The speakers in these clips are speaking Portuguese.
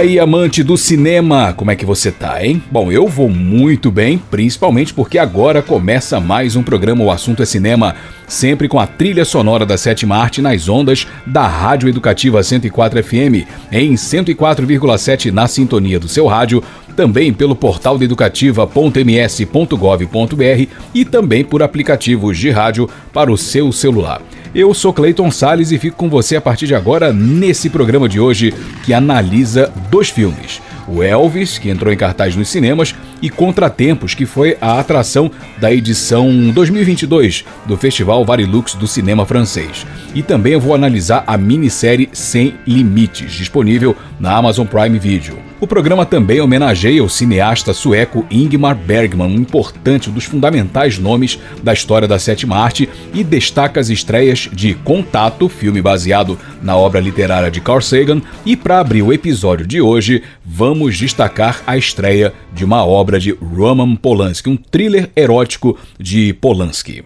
aí, amante do cinema, como é que você tá, hein? Bom, eu vou muito bem, principalmente porque agora começa mais um programa O Assunto é Cinema, sempre com a trilha sonora da sétima arte nas ondas da Rádio Educativa 104 FM, em 104,7 na sintonia do seu rádio, também pelo portal da educativa.ms.gov.br e também por aplicativos de rádio para o seu celular. Eu sou Clayton Sales e fico com você a partir de agora nesse programa de hoje que analisa dois filmes. O Elvis, que entrou em cartaz nos cinemas, e Contratempos, que foi a atração da edição 2022 do Festival Varilux do cinema francês. E também eu vou analisar a minissérie Sem Limites, disponível na Amazon Prime Video. O programa também homenageia o cineasta sueco Ingmar Bergman, um importante, dos fundamentais nomes da história da sétima arte, e destaca as estreias de Contato, filme baseado na obra literária de Carl Sagan, e para abrir o episódio de hoje, vamos destacar a estreia de uma obra de Roman Polanski, um thriller erótico de Polanski.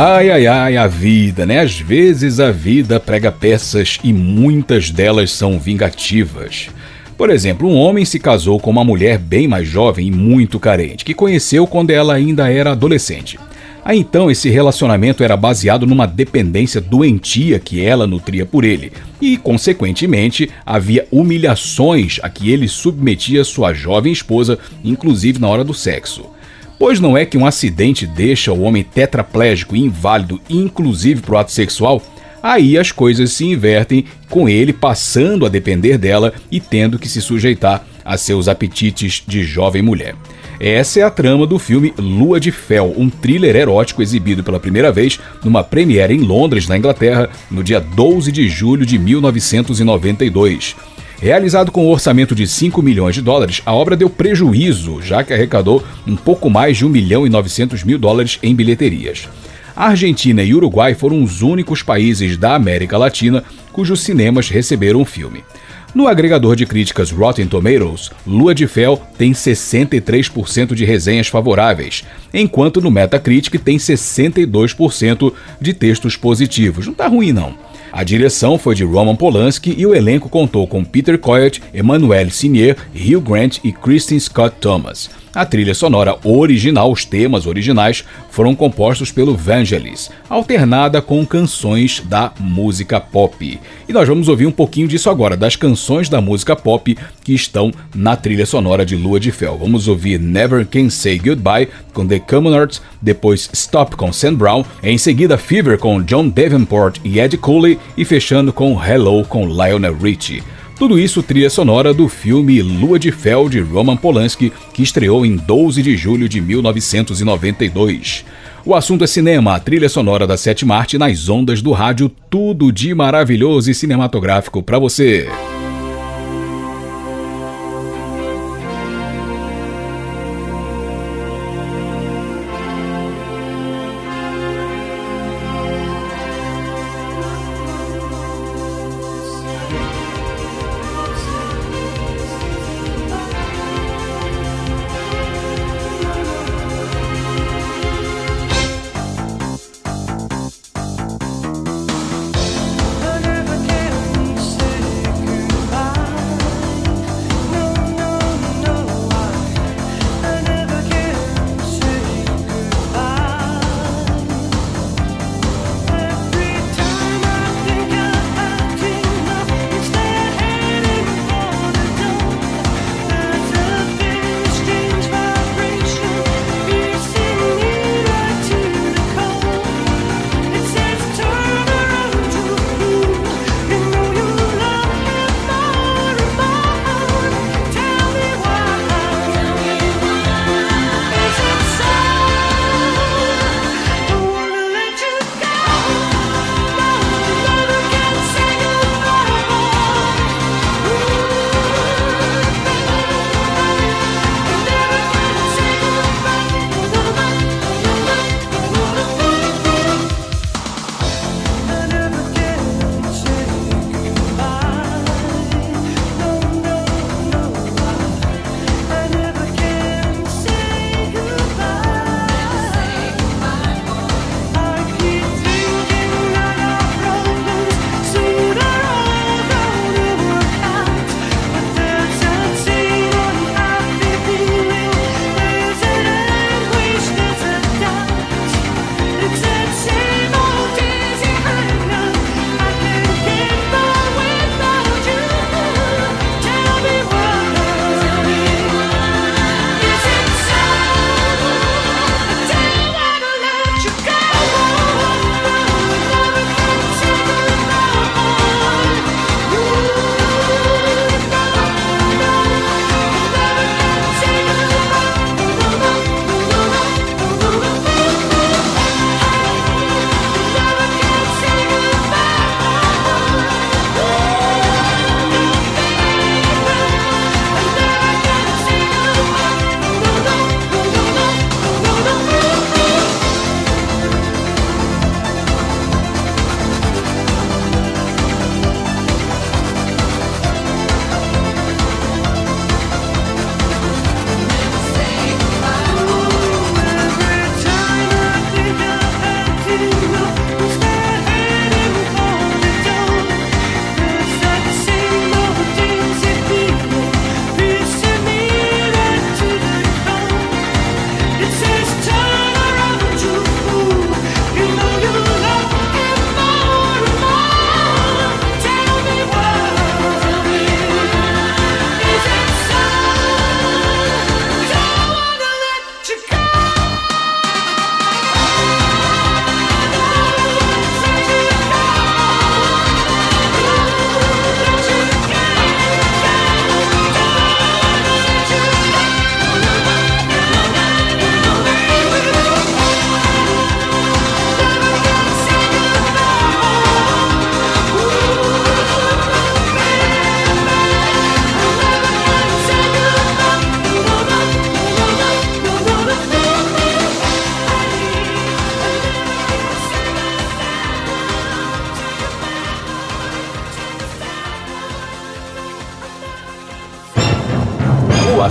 Ai, ai, ai, a vida, né? Às vezes a vida prega peças e muitas delas são vingativas. Por exemplo, um homem se casou com uma mulher bem mais jovem e muito carente, que conheceu quando ela ainda era adolescente. Aí então esse relacionamento era baseado numa dependência doentia que ela nutria por ele, e, consequentemente, havia humilhações a que ele submetia sua jovem esposa, inclusive na hora do sexo. Pois não é que um acidente deixa o homem tetraplégico e inválido, inclusive para o ato sexual? Aí as coisas se invertem, com ele passando a depender dela e tendo que se sujeitar a seus apetites de jovem mulher. Essa é a trama do filme Lua de Fel, um thriller erótico exibido pela primeira vez numa premiere em Londres, na Inglaterra, no dia 12 de julho de 1992. Realizado com um orçamento de 5 milhões de dólares, a obra deu prejuízo, já que arrecadou um pouco mais de 1 milhão e 900 mil dólares em bilheterias. A Argentina e Uruguai foram os únicos países da América Latina cujos cinemas receberam o filme. No agregador de críticas Rotten Tomatoes, Lua de Fel tem 63% de resenhas favoráveis, enquanto no Metacritic tem 62% de textos positivos. Não tá ruim não. A direção foi de Roman Polanski e o elenco contou com Peter Coyote, Emmanuel Sinier, Hugh Grant e Kristen Scott Thomas. A trilha sonora original, os temas originais, foram compostos pelo Vangelis, alternada com canções da música pop. E nós vamos ouvir um pouquinho disso agora, das canções da música pop que estão na trilha sonora de Lua de Fel. Vamos ouvir Never Can Say Goodbye com The Commonards, depois Stop com Sam Brown, em seguida Fever com John Davenport e Ed Cooley e fechando com Hello com Lionel Richie. Tudo isso trilha sonora do filme Lua de Fel de Roman Polanski, que estreou em 12 de julho de 1992. O assunto é cinema, a trilha sonora da sétima arte nas ondas do rádio, tudo de maravilhoso e cinematográfico para você.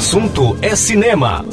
Assunto é cinema.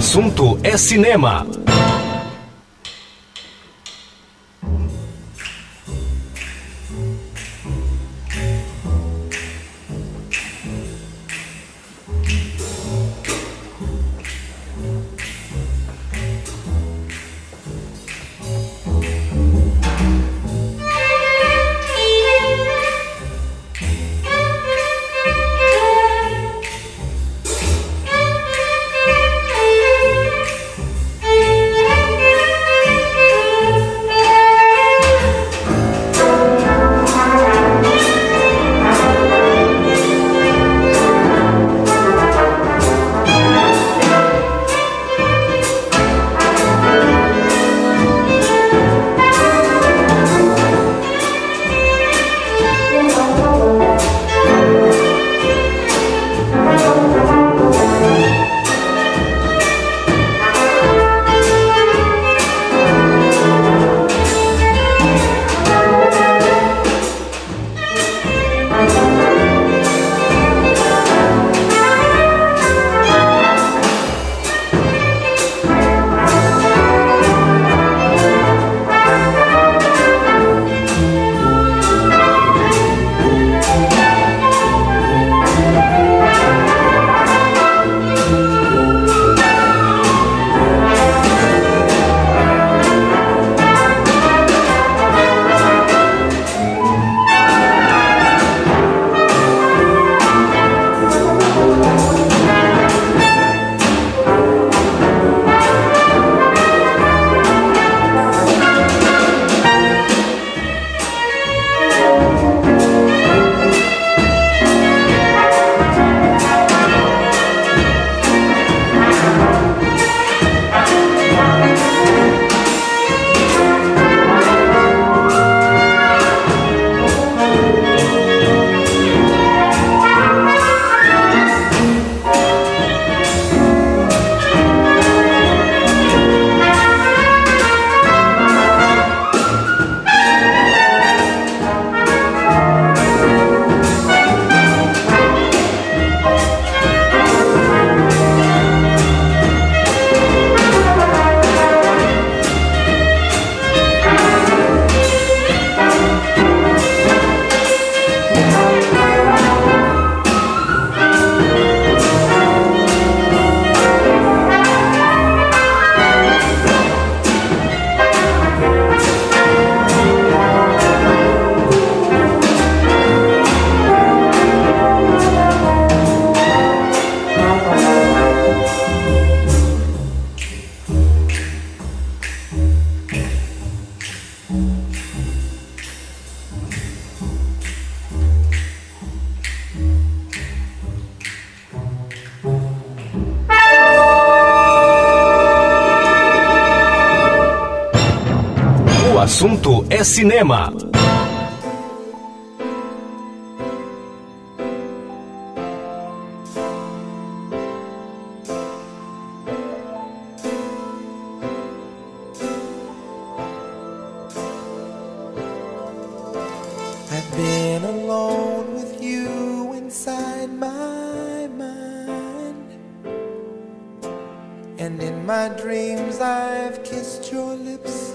Assunto é cinema. My mind. And in my dreams, I've kissed your lips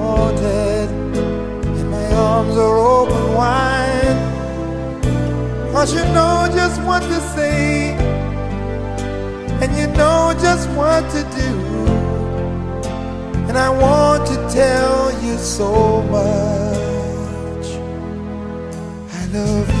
Arms are open wide. Cause you know just what to say. And you know just what to do. And I want to tell you so much. I love you.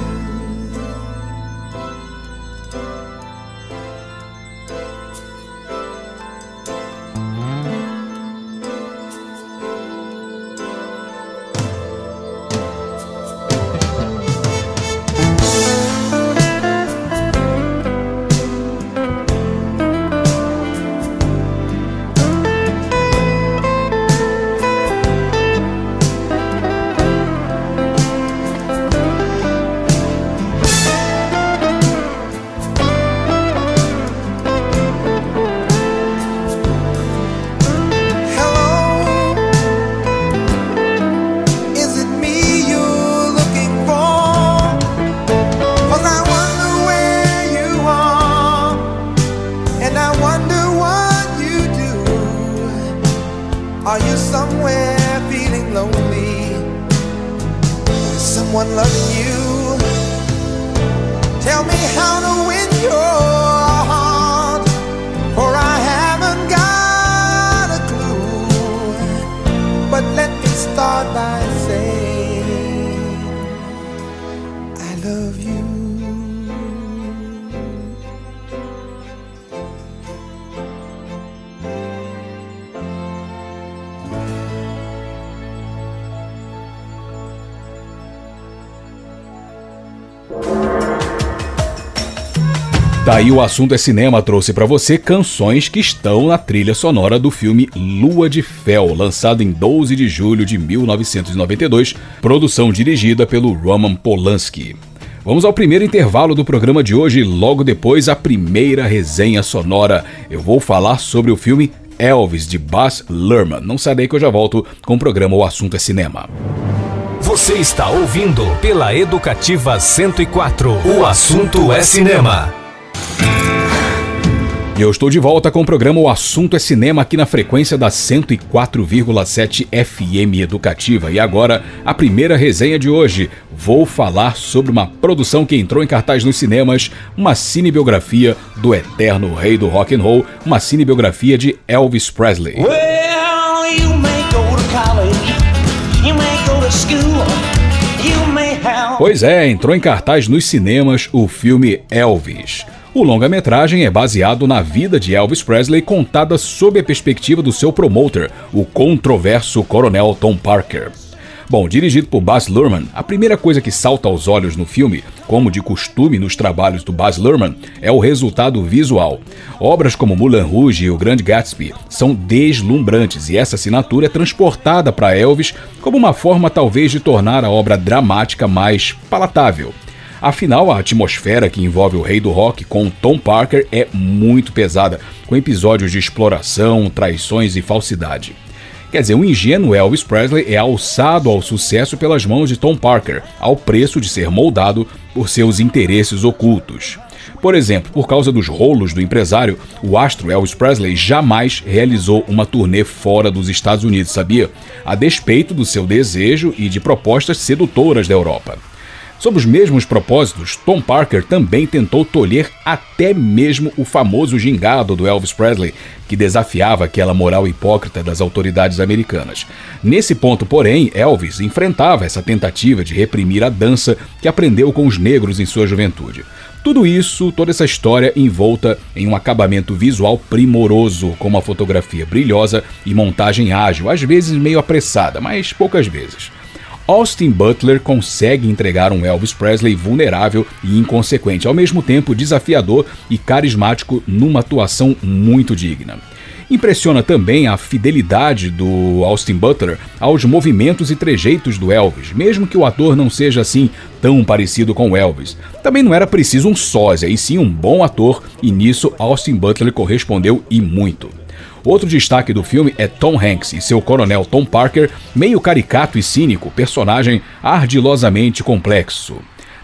Daí o assunto é cinema trouxe pra você canções que estão na trilha sonora do filme Lua de Fel, lançado em 12 de julho de 1992, produção dirigida pelo Roman Polanski. Vamos ao primeiro intervalo do programa de hoje, logo depois a primeira resenha sonora. Eu vou falar sobre o filme Elvis de Baz Luhrmann. Não sai daí que eu já volto com o programa O Assunto é Cinema. Você está ouvindo pela Educativa 104. O assunto é cinema. E eu estou de volta com o programa O Assunto é Cinema aqui na frequência da 104,7 FM Educativa. E agora, a primeira resenha de hoje. Vou falar sobre uma produção que entrou em cartaz nos cinemas, uma cinebiografia do eterno rei do rock and roll, uma cinebiografia de Elvis Presley. Well, you may go to college, you may school. You may have. Pois é, entrou em cartaz nos cinemas o filme Elvis. O longa-metragem é baseado na vida de Elvis Presley contada sob a perspectiva do seu promotor, o controverso coronel Tom Parker. Bom, dirigido por Baz Luhrmann, a primeira coisa que salta aos olhos no filme, como de costume nos trabalhos do Baz Luhrmann, é o resultado visual. Obras como Moulin Rouge e O Grande Gatsby são deslumbrantes e essa assinatura é transportada para Elvis como uma forma talvez de tornar a obra dramática mais palatável. Afinal, a atmosfera que envolve o rei do rock com Tom Parker é muito pesada, com episódios de exploração, traições e falsidade. Quer dizer, o ingênuo Elvis Presley é alçado ao sucesso pelas mãos de Tom Parker, ao preço de ser moldado por seus interesses ocultos. Por exemplo, por causa dos rolos do empresário, o astro Elvis Presley jamais realizou uma turnê fora dos Estados Unidos, sabia? A despeito do seu desejo e de propostas sedutoras da Europa. Sob os mesmos propósitos, Tom Parker também tentou tolher até mesmo o famoso gingado do Elvis Presley, que desafiava aquela moral hipócrita das autoridades americanas. Nesse ponto, porém, Elvis enfrentava essa tentativa de reprimir a dança que aprendeu com os negros em sua juventude. Tudo isso, toda essa história envolta em um acabamento visual primoroso, com uma fotografia brilhosa e montagem ágil, às vezes meio apressada, mas poucas vezes. Austin Butler consegue entregar um Elvis Presley vulnerável e inconsequente, ao mesmo tempo desafiador e carismático numa atuação muito digna. Impressiona também a fidelidade do Austin Butler aos movimentos e trejeitos do Elvis, mesmo que o ator não seja assim tão parecido com Elvis. Também não era preciso um sósia, e sim um bom ator, e nisso Austin Butler correspondeu e muito. Outro destaque do filme é Tom Hanks e seu coronel Tom Parker, meio caricato e cínico, personagem ardilosamente complexo.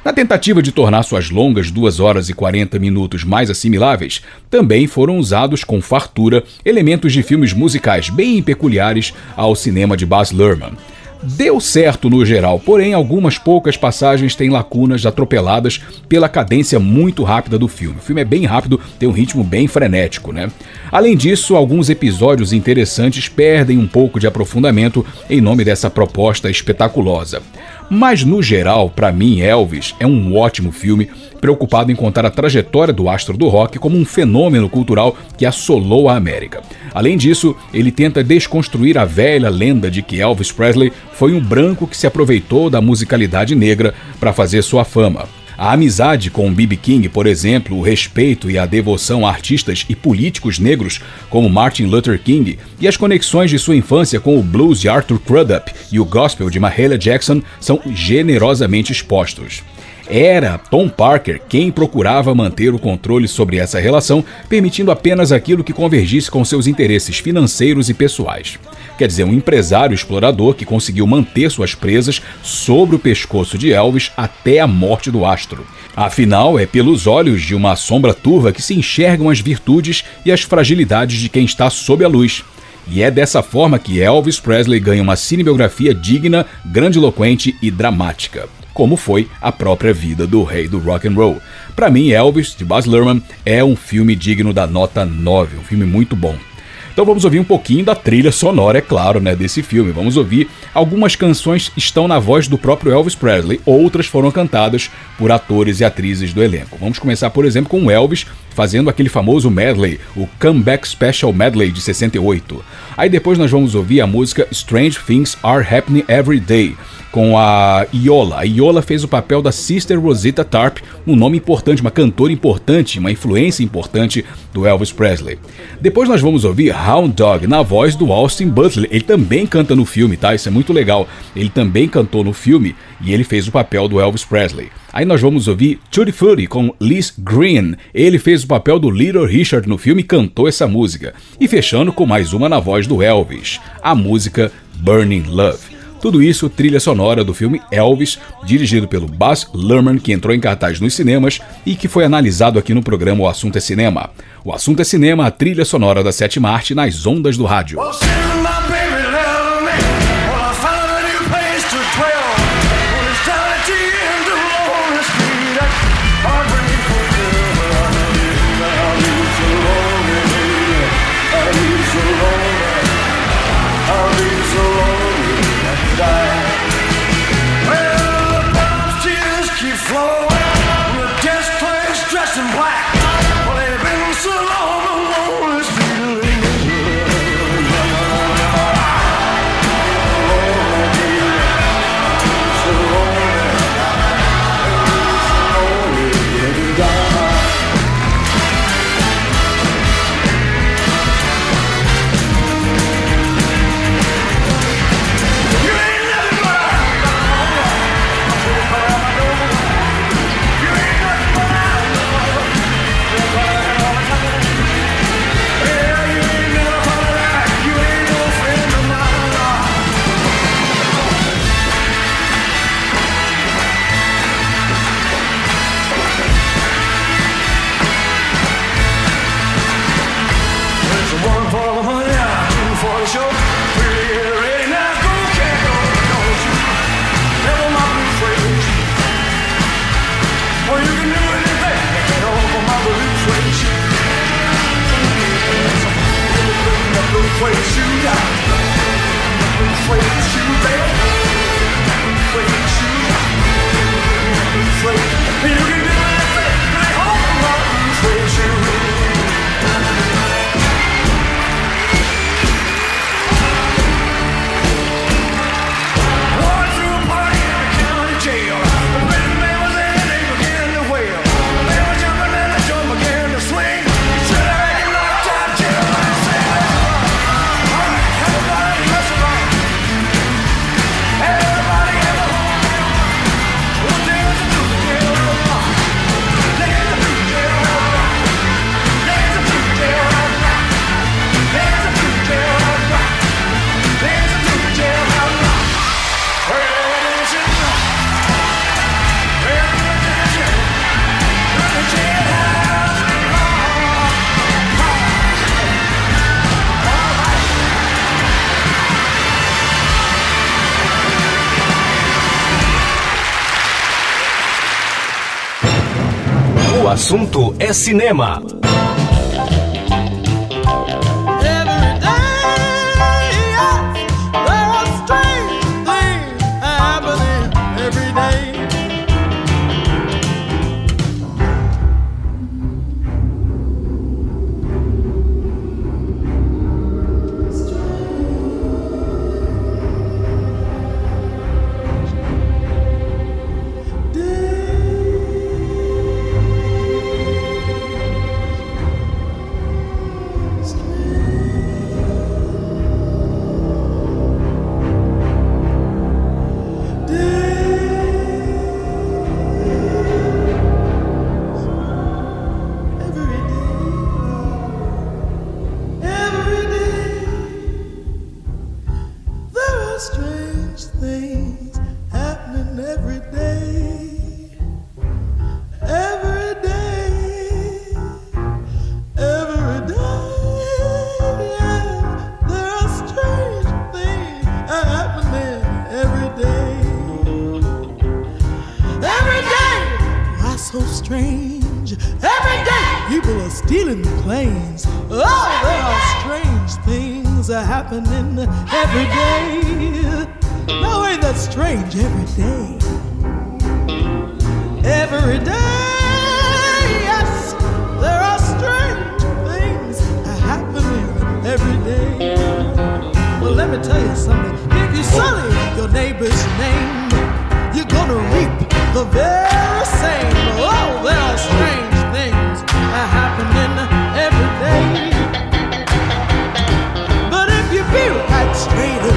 Na tentativa de tornar suas longas 2 horas e 40 minutos mais assimiláveis, também foram usados com fartura elementos de filmes musicais bem peculiares ao cinema de Baz Luhrmann. Deu certo no geral, porém algumas poucas passagens têm lacunas atropeladas pela cadência muito rápida do filme. O filme é bem rápido, tem um ritmo bem frenético, né? Além disso, alguns episódios interessantes perdem um pouco de aprofundamento em nome dessa proposta espetaculosa. Mas no geral, para mim, Elvis é um ótimo filme, preocupado em contar a trajetória do astro do rock como um fenômeno cultural que assolou a América. Além disso, ele tenta desconstruir a velha lenda de que Elvis Presley foi um branco que se aproveitou da musicalidade negra para fazer sua fama. A amizade com B.B. King, por exemplo, o respeito e a devoção a artistas e políticos negros como Martin Luther King e as conexões de sua infância com o blues de Arthur Crudup e o gospel de Mahalia Jackson são generosamente expostos. Era Tom Parker quem procurava manter o controle sobre essa relação, permitindo apenas aquilo que convergisse com seus interesses financeiros e pessoais. Quer dizer, um empresário explorador que conseguiu manter suas presas sobre o pescoço de Elvis até a morte do astro. Afinal, é pelos olhos de uma sombra turva que se enxergam as virtudes e as fragilidades de quem está sob a luz. E é dessa forma que Elvis Presley ganha uma cinebiografia digna, grandiloquente e dramática como foi a própria vida do rei do rock and roll. Para mim, Elvis de Baz Luhrmann é um filme digno da nota 9, um filme muito bom. Então vamos ouvir um pouquinho da trilha sonora, é claro, né, desse filme. Vamos ouvir algumas canções estão na voz do próprio Elvis Presley, outras foram cantadas por atores e atrizes do elenco. Vamos começar, por exemplo, com o Elvis fazendo aquele famoso medley, o Comeback Special Medley de 68. Aí depois nós vamos ouvir a música Strange Things Are Happening Every Day com a Iola. A Iola fez o papel da Sister Rosita Tarp, um nome importante, uma cantora importante, uma influência importante do Elvis Presley. Depois nós vamos ouvir Hound Dog na voz do Austin Butler. Ele também canta no filme, tá? Isso é muito legal. Ele também cantou no filme e ele fez o papel do Elvis Presley. Aí nós vamos ouvir Tutti Frutti com Liz Green. Ele fez o papel do Little Richard no filme e cantou essa música. E fechando com mais uma na voz do Elvis, a música Burning Love. Tudo isso trilha sonora do filme Elvis, dirigido pelo Baz Luhrmann, que entrou em cartaz nos cinemas e que foi analisado aqui no programa O Assunto é Cinema. O Assunto é Cinema, a trilha sonora da sétima arte nas ondas do rádio. assunto é cinema. feeling plains. Oh, there are strange things are happening every day. No, ain't that strange? Every day. Every day, yes, there are strange things are happening every day. Well, let me tell you something. If you sully your neighbor's name, you're gonna reap the very same. Oh, there are strange happening every day. But if you feel right straight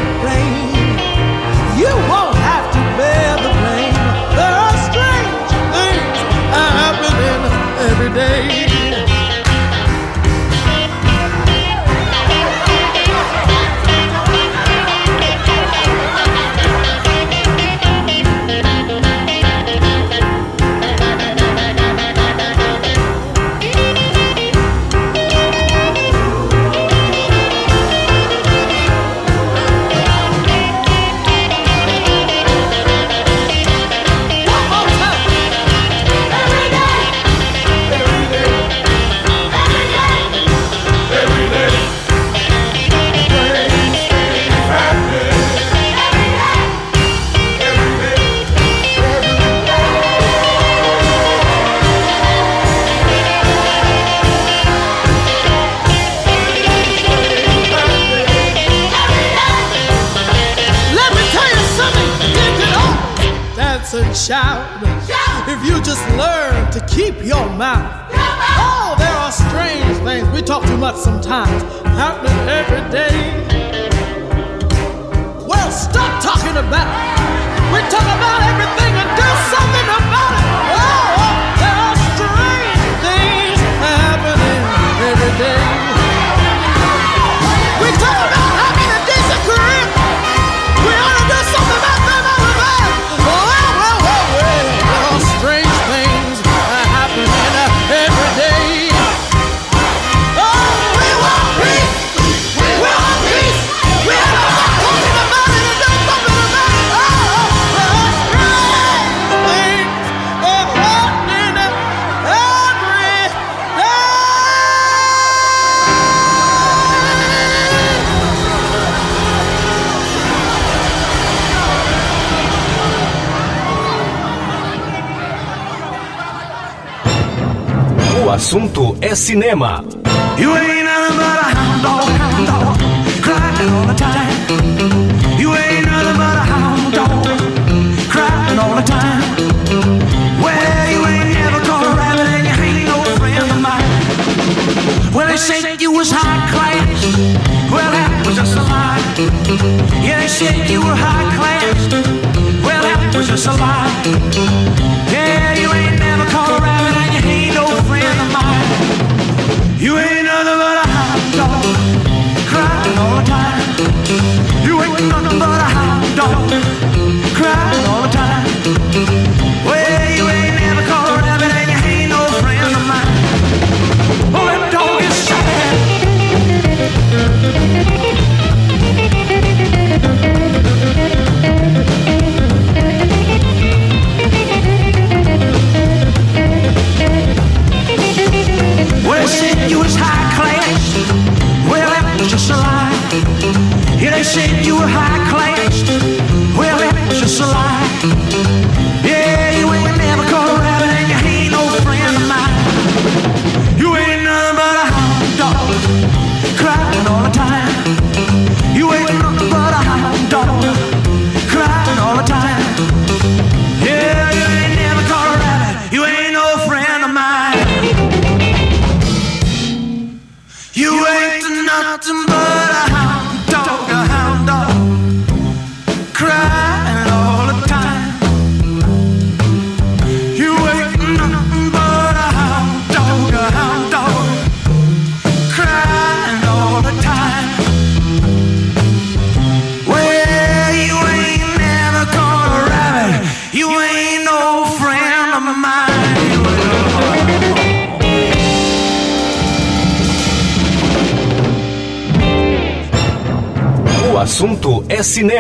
if you just learn to keep your mouth. Oh, there are strange things. We talk too much sometimes, happening every day. Well, stop talking about it. We talk about everything and do something about it. assunto é cinema. A. Yeah, they said you were high class. Well, that was just a lie.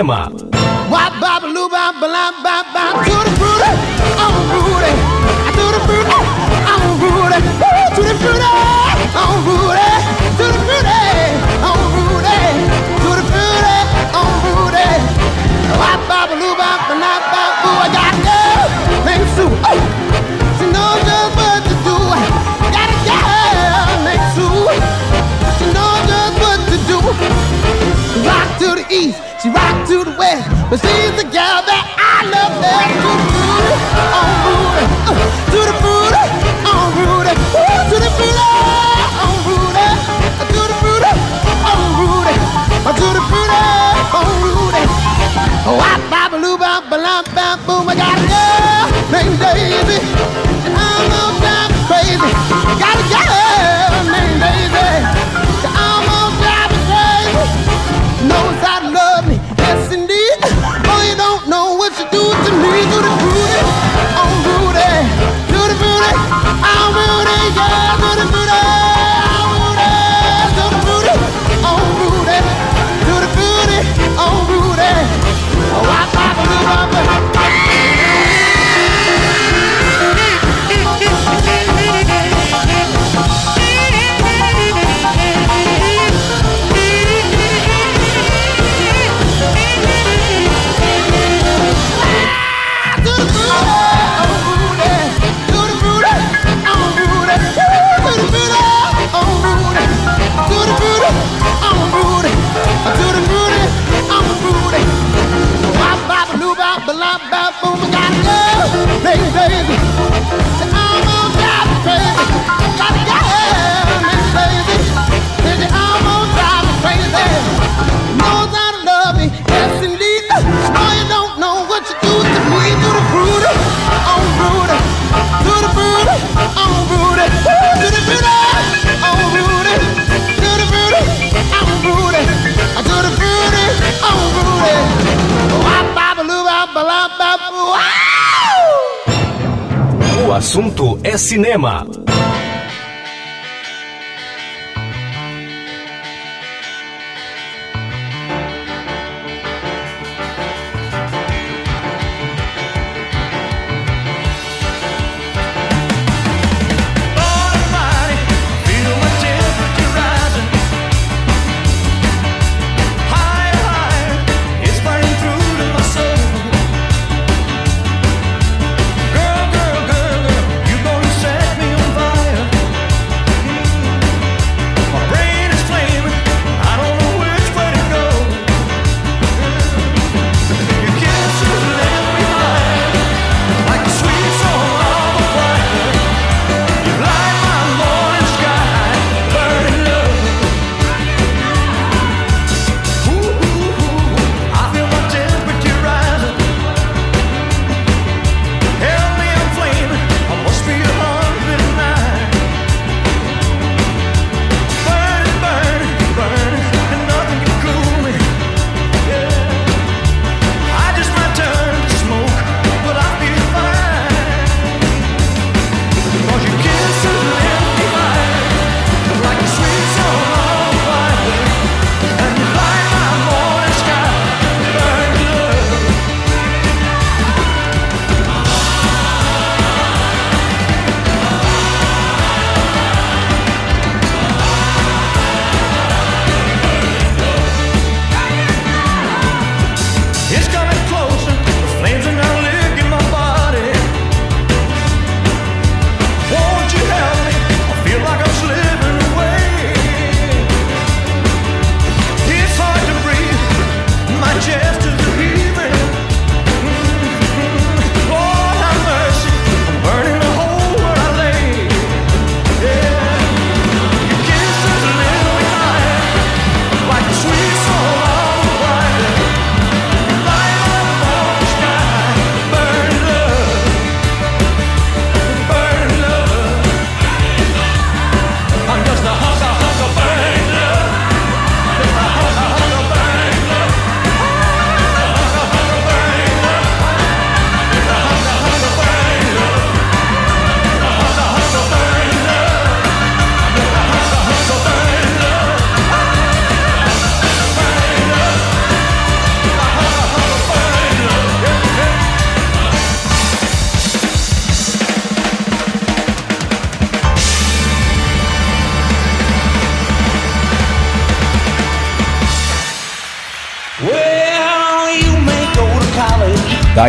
Moema. baby. I'm all crazy. Got a crazy. Knows I love me. Yes. Boy, you don't know what you do to me. Rudy. Rudy. Oh, I'm Rudy. Yeah, do the Rudy. é cinema.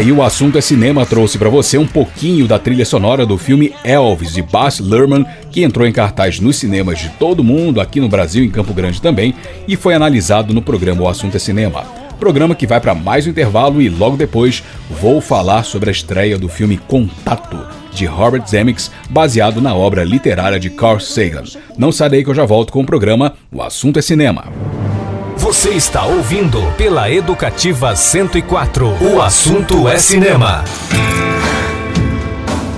Daí o assunto é cinema trouxe para você um pouquinho da trilha sonora do filme Elvis de Baz Luhrmann, que entrou em cartaz nos cinemas de todo mundo, aqui no Brasil, em Campo Grande também, e foi analisado no programa O Assunto é Cinema. Programa que vai para mais um intervalo e logo depois vou falar sobre a estreia do filme Contato de Robert Zemeckis, baseado na obra literária de Carl Sagan. Não sai daí que eu já volto com o programa O Assunto é Cinema. Você está ouvindo pela Educativa 104. O assunto é cinema.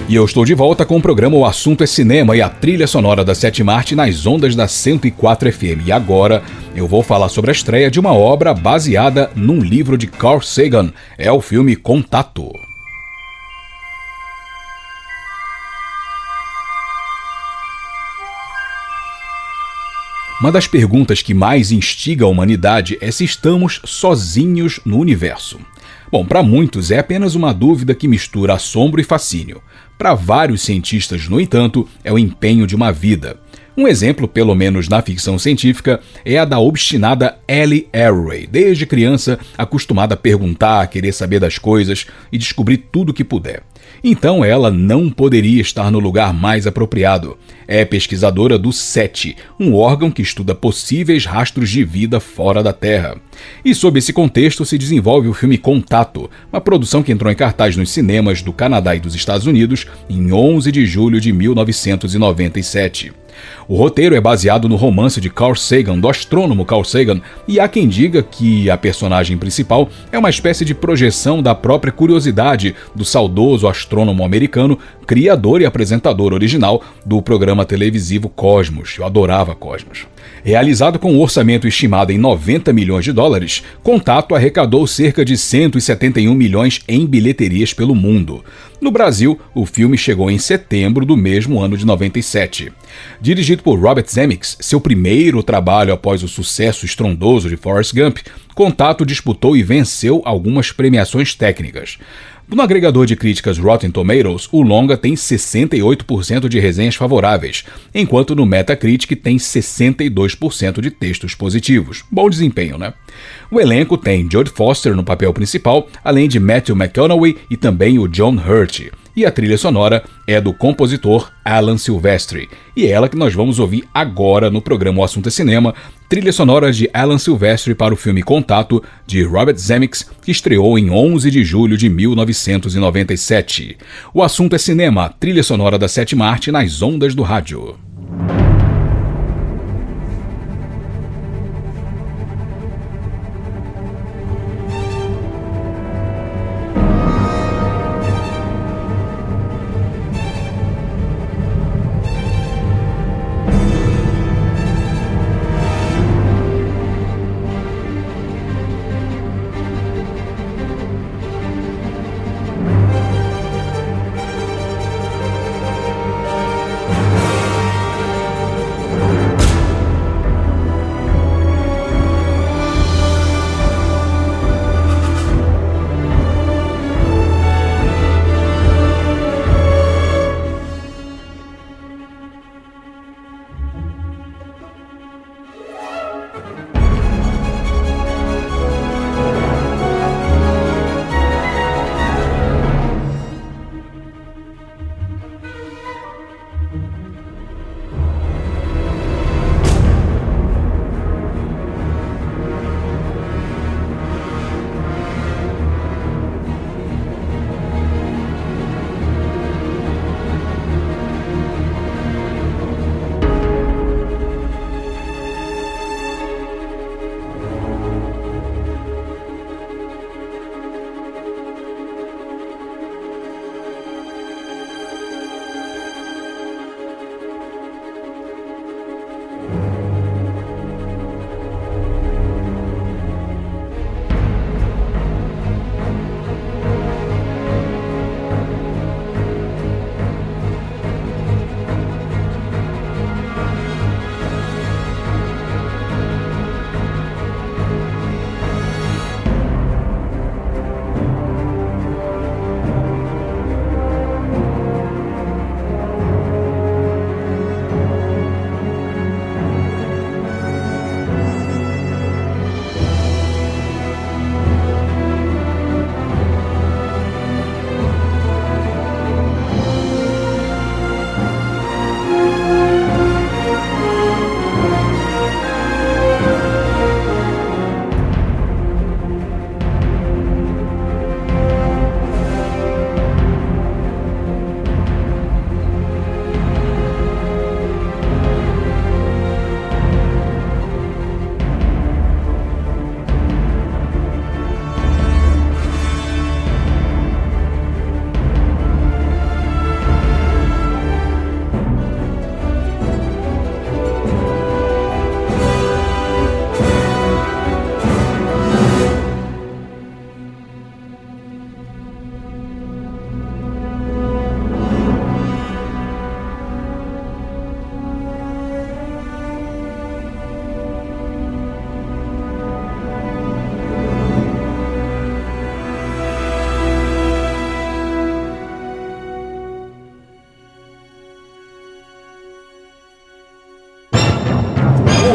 E eu estou de volta com o programa O Assunto é Cinema e a trilha sonora da Sete Marte nas ondas da 104 FM. E agora eu vou falar sobre a estreia de uma obra baseada num livro de Carl Sagan. É o filme Contato. Uma das perguntas que mais instiga a humanidade é se estamos sozinhos no universo. Bom, para muitos é apenas uma dúvida que mistura assombro e fascínio. Para vários cientistas, no entanto, é o empenho de uma vida. Um exemplo, pelo menos na ficção científica, é a da obstinada Ellie Arroway, desde criança acostumada a perguntar, a querer saber das coisas e descobrir tudo o que puder. Então ela não poderia estar no lugar mais apropriado. É pesquisadora do SET, um órgão que estuda possíveis rastros de vida fora da Terra. E sob esse contexto se desenvolve o filme Contato, uma produção que entrou em cartaz nos cinemas do Canadá e dos Estados Unidos em 11 de julho de 1997. O roteiro é baseado no romance de Carl Sagan, do astrônomo Carl Sagan, e há quem diga que a personagem principal é uma espécie de projeção da própria curiosidade do saudoso astrônomo americano, criador e apresentador original do programa televisivo Cosmos. Eu adorava Cosmos. Realizado com um orçamento estimado em 90 milhões de dólares, Contato arrecadou cerca de 171 milhões em bilheterias pelo mundo. No Brasil, o filme chegou em setembro do mesmo ano de 97. Dirigido por Robert Zemeckis, seu primeiro trabalho após o sucesso estrondoso de Forrest Gump, Contato disputou e venceu algumas premiações técnicas. No agregador de críticas Rotten Tomatoes, o longa tem 68% de resenhas favoráveis, enquanto no Metacritic tem 62% de textos positivos. Bom desempenho, né? O elenco tem Jodie Foster no papel principal, além de Matthew McConaughey e também o John Hurt. E a trilha sonora é do compositor Alan Silvestri. E é ela que nós vamos ouvir agora no programa O Assunto é Cinema, trilha sonora de Alan Silvestri para o filme Contato, de Robert Zemeckis, que estreou em 11 de julho de 1997. O assunto é cinema, trilha sonora da sétima arte nas ondas do rádio.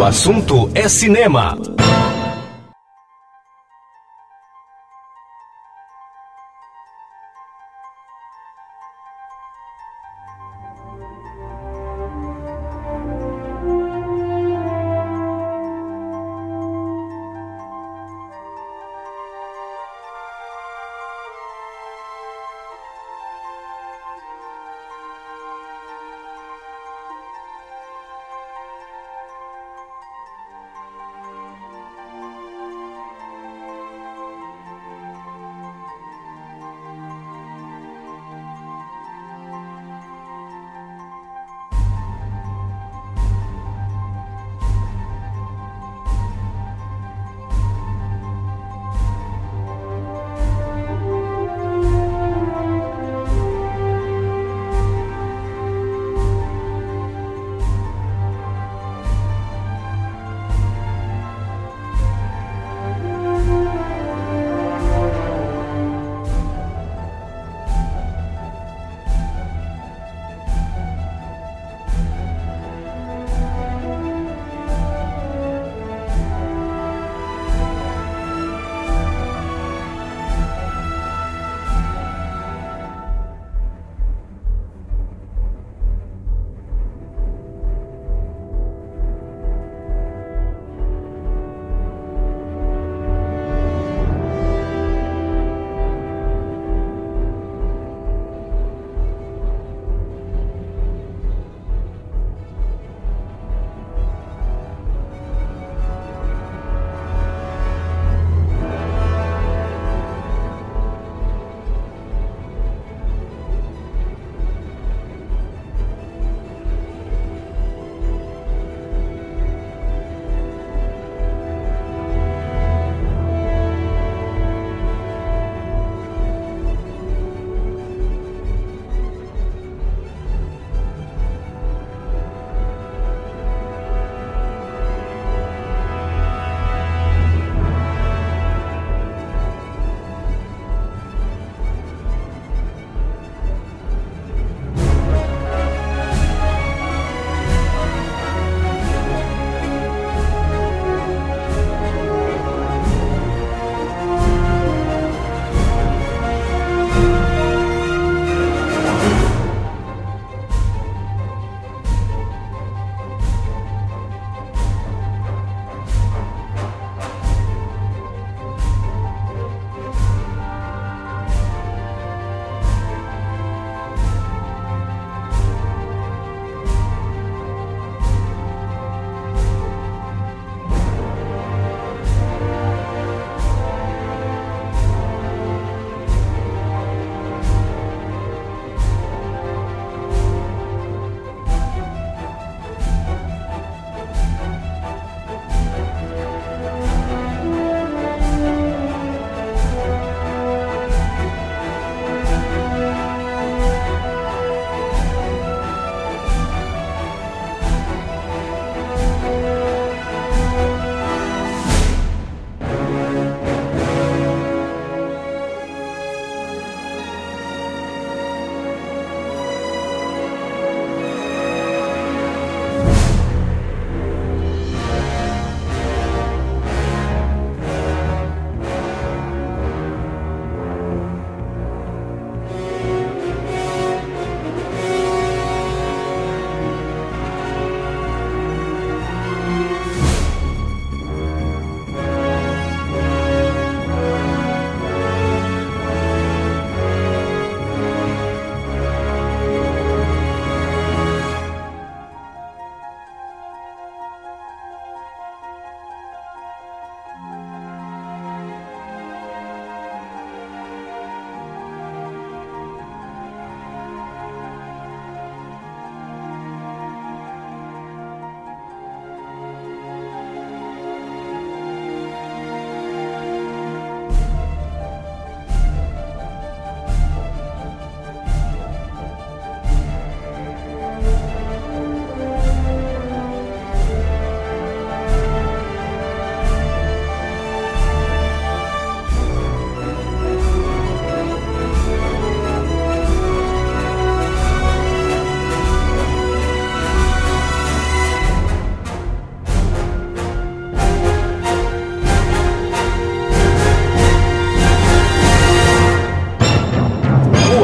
Assunto é cinema.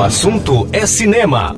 Assunto é cinema.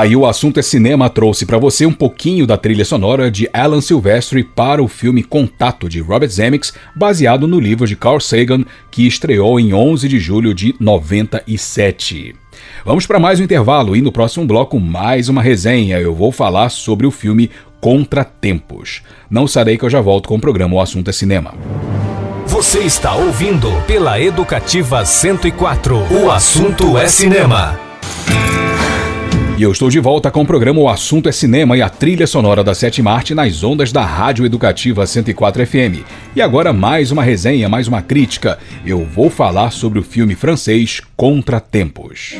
Daí o assunto é cinema trouxe para você um pouquinho da trilha sonora de Alan Silvestri para o filme Contato de Robert Zemeckis, baseado no livro de Carl Sagan, que estreou em 11 de julho de 97. Vamos para mais um intervalo e no próximo bloco mais uma resenha. Eu vou falar sobre o filme Contratempos. Não sarei que eu já volto com o programa O Assunto é Cinema. Você está ouvindo pela Educativa 104. O assunto é cinema. E eu estou de volta com o programa O Assunto é Cinema e a trilha sonora da sétima arte nas ondas da Rádio Educativa 104 FM. E agora mais uma resenha, mais uma crítica. Eu vou falar sobre o filme francês Contratempos.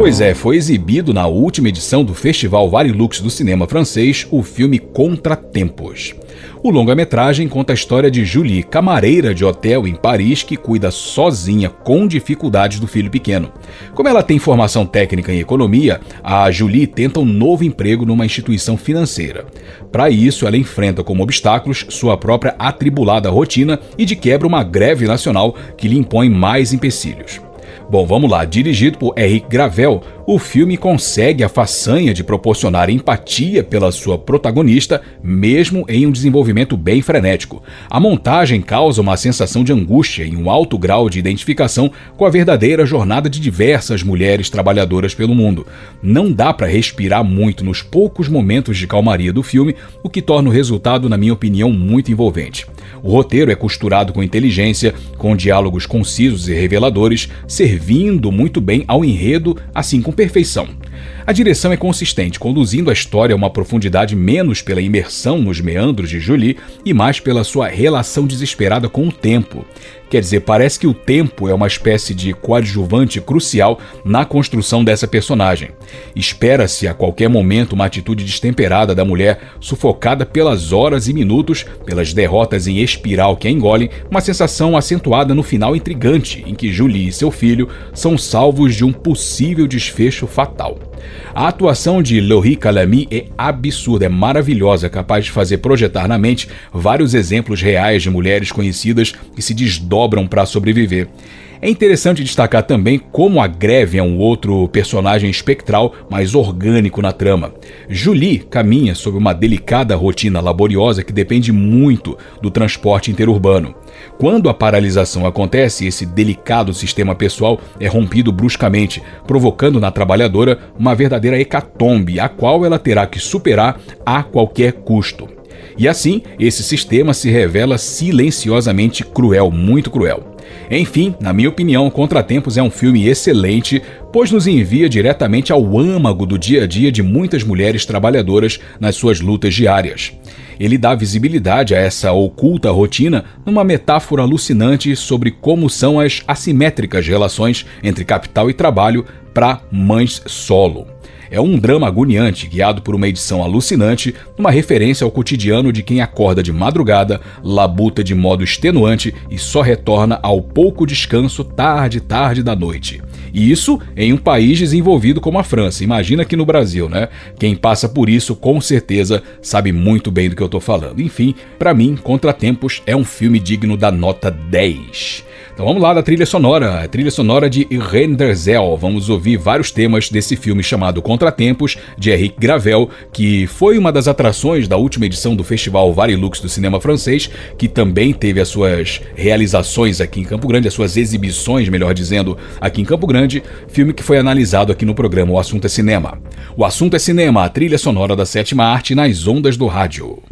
Pois é, foi exibido na última edição do Festival Varilux do cinema francês o filme Contratempos. O longa-metragem conta a história de Julie, camareira de hotel em Paris, que cuida sozinha com dificuldades do filho pequeno. Como ela tem formação técnica em economia, a Julie tenta um novo emprego numa instituição financeira. Para isso, ela enfrenta como obstáculos sua própria atribulada rotina e de quebra uma greve nacional que lhe impõe mais empecilhos. Bom, vamos lá. Dirigido por Eric Gravel, o filme consegue a façanha de proporcionar empatia pela sua protagonista, mesmo em um desenvolvimento bem frenético. A montagem causa uma sensação de angústia e um alto grau de identificação com a verdadeira jornada de diversas mulheres trabalhadoras pelo mundo. Não dá para respirar muito nos poucos momentos de calmaria do filme, o que torna o resultado, na minha opinião, muito envolvente. O roteiro é costurado com inteligência, com diálogos concisos e reveladores, servindo muito bem ao enredo, assim com perfeição. A direção é consistente, conduzindo a história a uma profundidade menos pela imersão nos meandros de Julie e mais pela sua relação desesperada com o tempo. Quer dizer, parece que o tempo é uma espécie de coadjuvante crucial na construção dessa personagem. Espera-se a qualquer momento uma atitude destemperada da mulher, sufocada pelas horas e minutos, pelas derrotas em espiral que a engolem, uma sensação acentuada no final intrigante, em que Julie e seu filho são salvos de um possível desfecho fatal. A atuação de Laurie Calamy é absurda, é maravilhosa, capaz de fazer projetar na mente vários exemplos reais de mulheres conhecidas que se desdobram para sobreviver. É interessante destacar também como a Greve é um outro personagem espectral, mais orgânico na trama. Julie caminha sob uma delicada rotina laboriosa que depende muito do transporte interurbano. Quando a paralisação acontece, esse delicado sistema pessoal é rompido bruscamente, provocando na trabalhadora uma verdadeira hecatombe, a qual ela terá que superar a qualquer custo. E assim, esse sistema se revela silenciosamente cruel, muito cruel. Enfim, na minha opinião, Contratempos é um filme excelente, pois nos envia diretamente ao âmago do dia a dia de muitas mulheres trabalhadoras nas suas lutas diárias. Ele dá visibilidade a essa oculta rotina numa metáfora alucinante sobre como são as assimétricas relações entre capital e trabalho para mães solo. É um drama agoniante, guiado por uma edição alucinante, uma referência ao cotidiano de quem acorda de madrugada, labuta de modo extenuante e só retorna ao pouco descanso tarde, tarde da noite. E isso em um país desenvolvido como a França. Imagina aqui no Brasil, né? Quem passa por isso com certeza sabe muito bem do que eu tô falando. Enfim, para mim, Contratempos é um filme digno da nota 10. Então vamos lá da trilha sonora, a trilha sonora de Irene Derzel. Vamos ouvir vários temas desse filme chamado Contratempos, de Eric Gravel, que foi uma das atrações da última edição do Festival Varilux do cinema francês, que também teve as suas realizações aqui em Campo Grande, as suas exibições, melhor dizendo, aqui em Campo Grande, filme que foi analisado aqui no programa O Assunto é Cinema. O Assunto é Cinema, a trilha sonora da sétima arte nas ondas do rádio.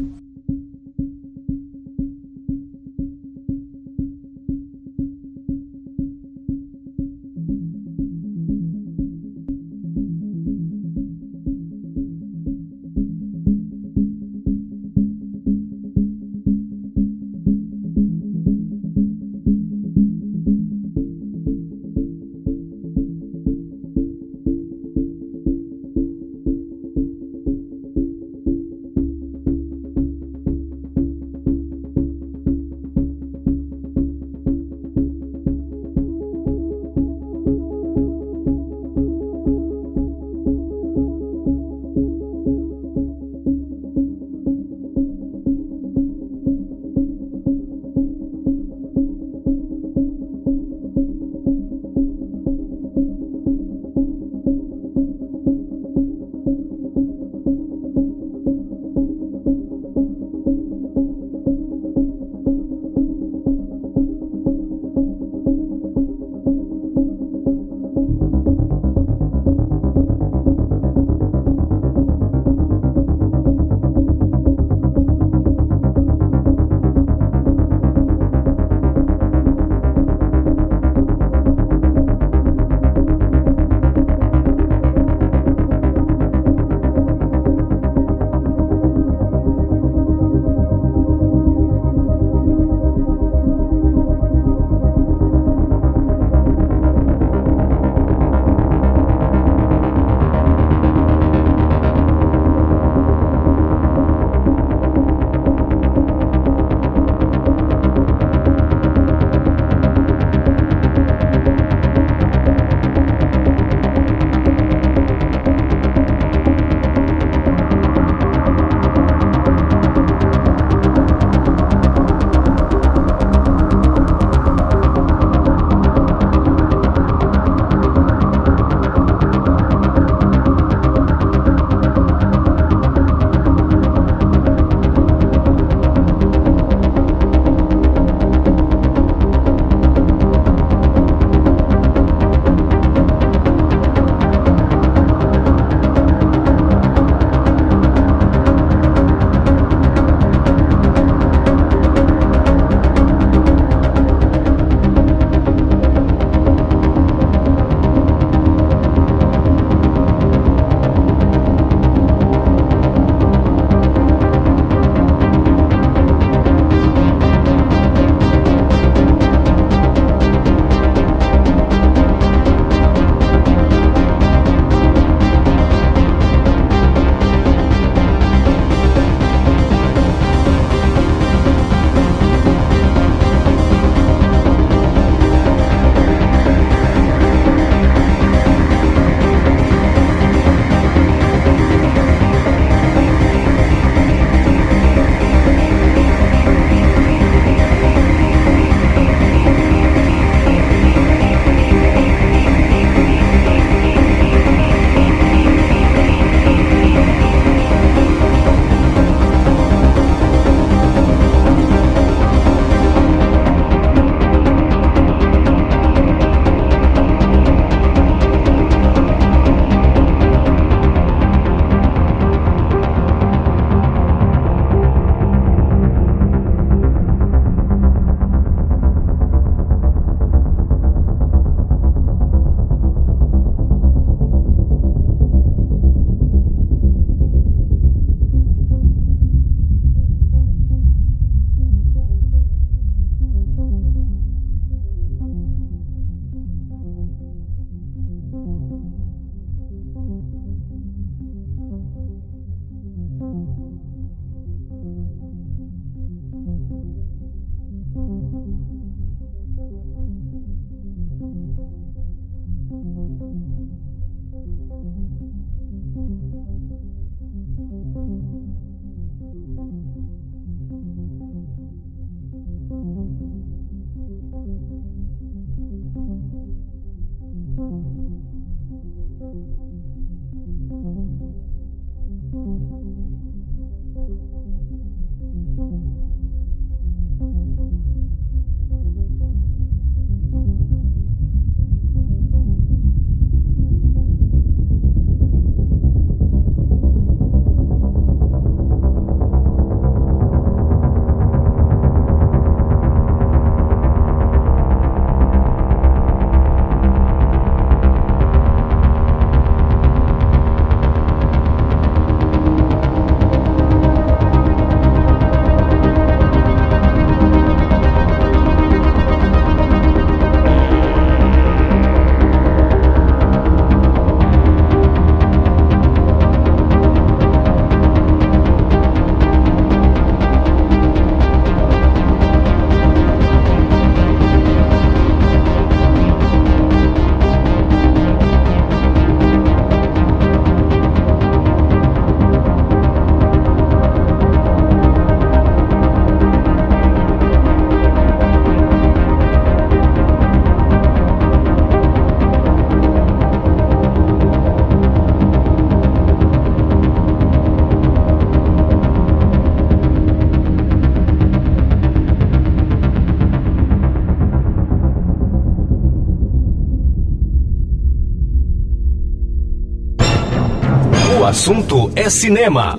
Assunto é cinema.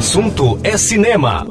Assunto é cinema.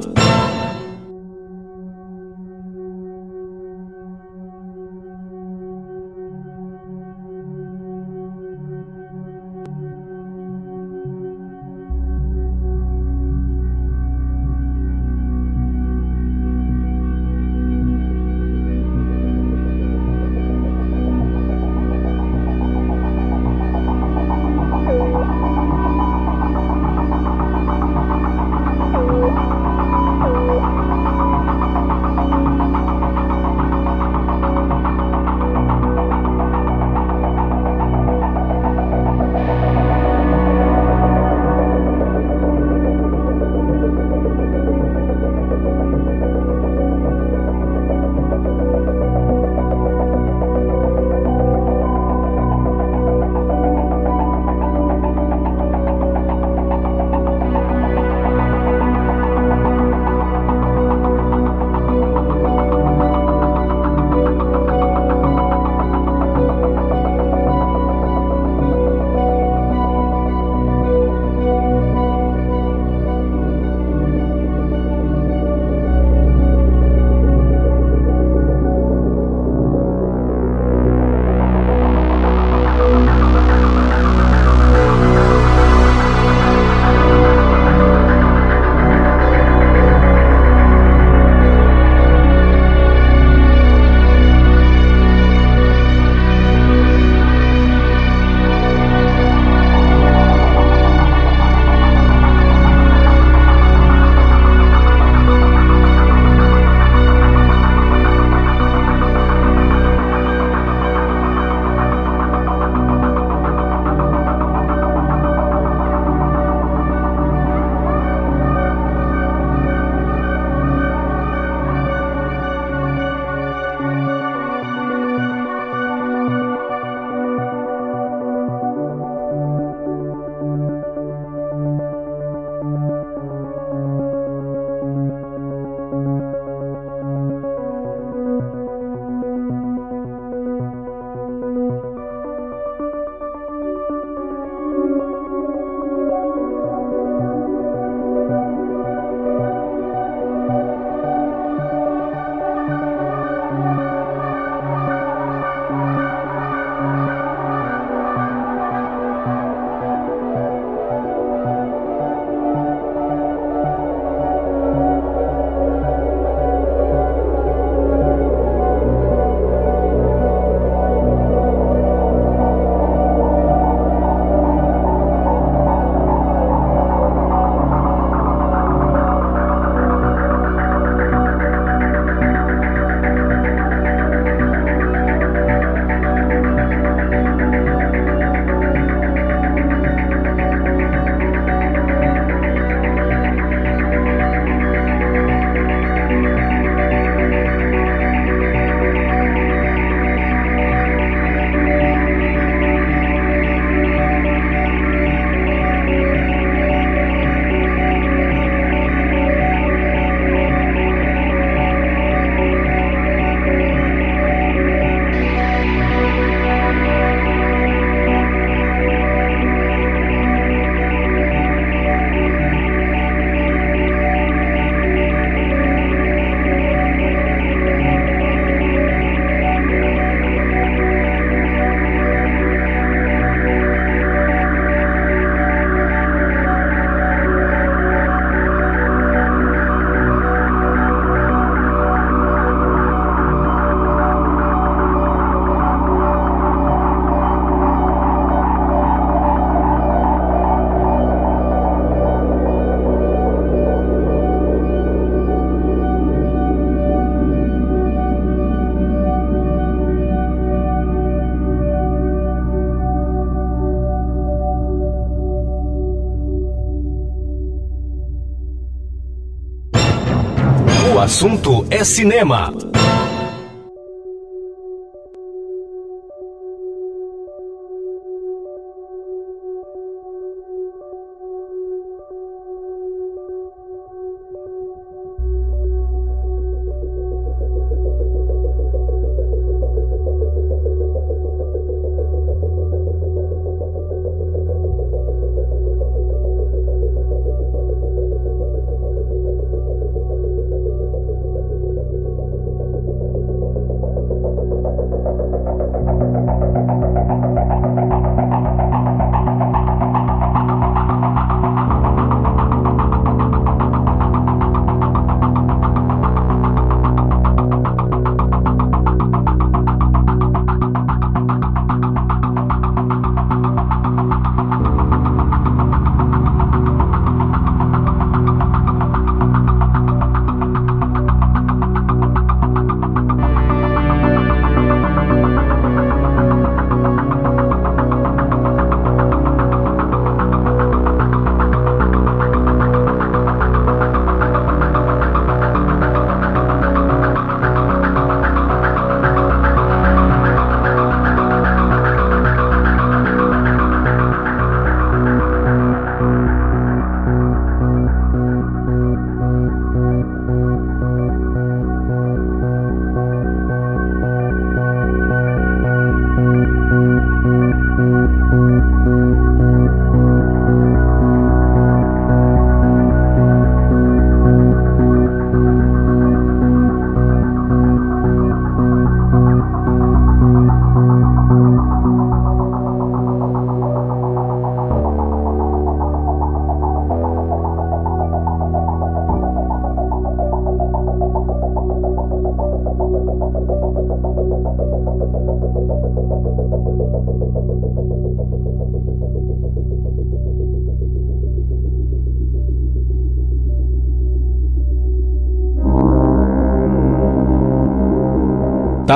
Assunto é cinema.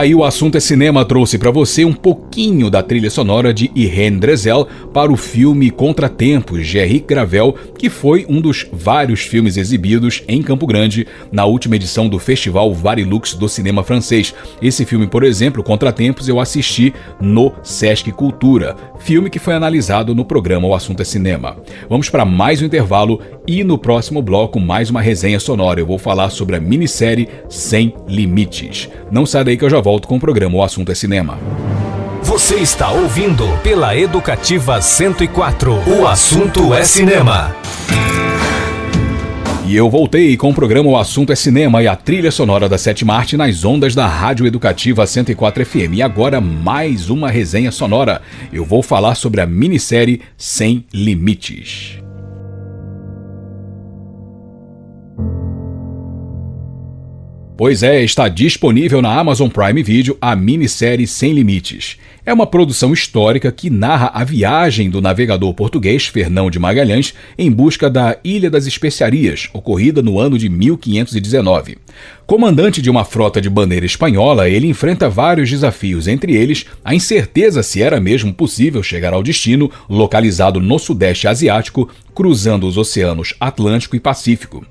Aí o assunto é cinema trouxe para você um pouquinho da trilha sonora de Irene Drezel para o filme Contratempos de Henrique Gravel, que foi um dos vários filmes exibidos em Campo Grande na última edição do Festival Varilux do cinema francês. Esse filme, por exemplo, Contratempos, eu assisti no Sesc Cultura, filme que foi analisado no programa O Assunto é Cinema. Vamos para mais um intervalo e no próximo bloco mais uma resenha sonora. Eu vou falar sobre a minissérie Sem Limites. Não sai daí que eu já volto com o programa O Assunto é Cinema. Você está ouvindo pela Educativa 104. O assunto é cinema. E eu voltei com o programa O Assunto é Cinema e a trilha sonora da sétima arte nas ondas da Rádio Educativa 104 FM. E agora mais uma resenha sonora. Eu vou falar sobre a minissérie Sem Limites. Pois é, está disponível na Amazon Prime Video a minissérie Sem Limites. É uma produção histórica que narra a viagem do navegador português Fernão de Magalhães em busca da Ilha das Especiarias, ocorrida no ano de 1519. Comandante de uma frota de bandeira espanhola, ele enfrenta vários desafios, entre eles a incerteza se era mesmo possível chegar ao destino, localizado no Sudeste Asiático, cruzando os oceanos Atlântico e Pacífico.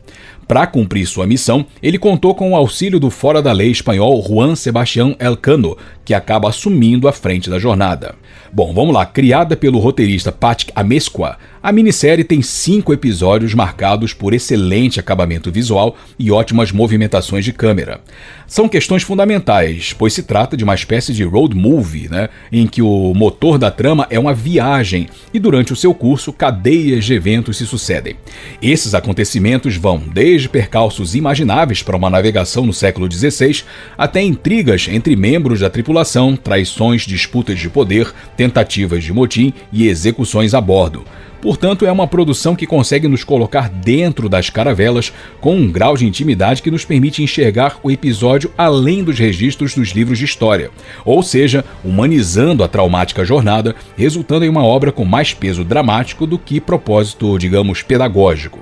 Para cumprir sua missão, ele contou com o auxílio do fora da lei espanhol Juan Sebastián Elcano, que acaba assumindo a frente da jornada. Bom, vamos lá. Criada pelo roteirista Patrick Amesqua, a minissérie tem cinco episódios marcados por excelente acabamento visual e ótimas movimentações de câmera. São questões fundamentais, pois se trata de uma espécie de road movie, né, em que o motor da trama é uma viagem e durante o seu curso cadeias de eventos se sucedem. Esses acontecimentos vão desde percalços imagináveis para uma navegação no século XVI até intrigas entre membros da tripulação, traições, disputas de poder, tentativas de motim e execuções a bordo. Portanto, é uma produção que consegue nos colocar dentro das caravelas com um grau de intimidade que nos permite enxergar o episódio além dos registros dos livros de história, ou seja, humanizando a traumática jornada, resultando em uma obra com mais peso dramático do que propósito, digamos, pedagógico.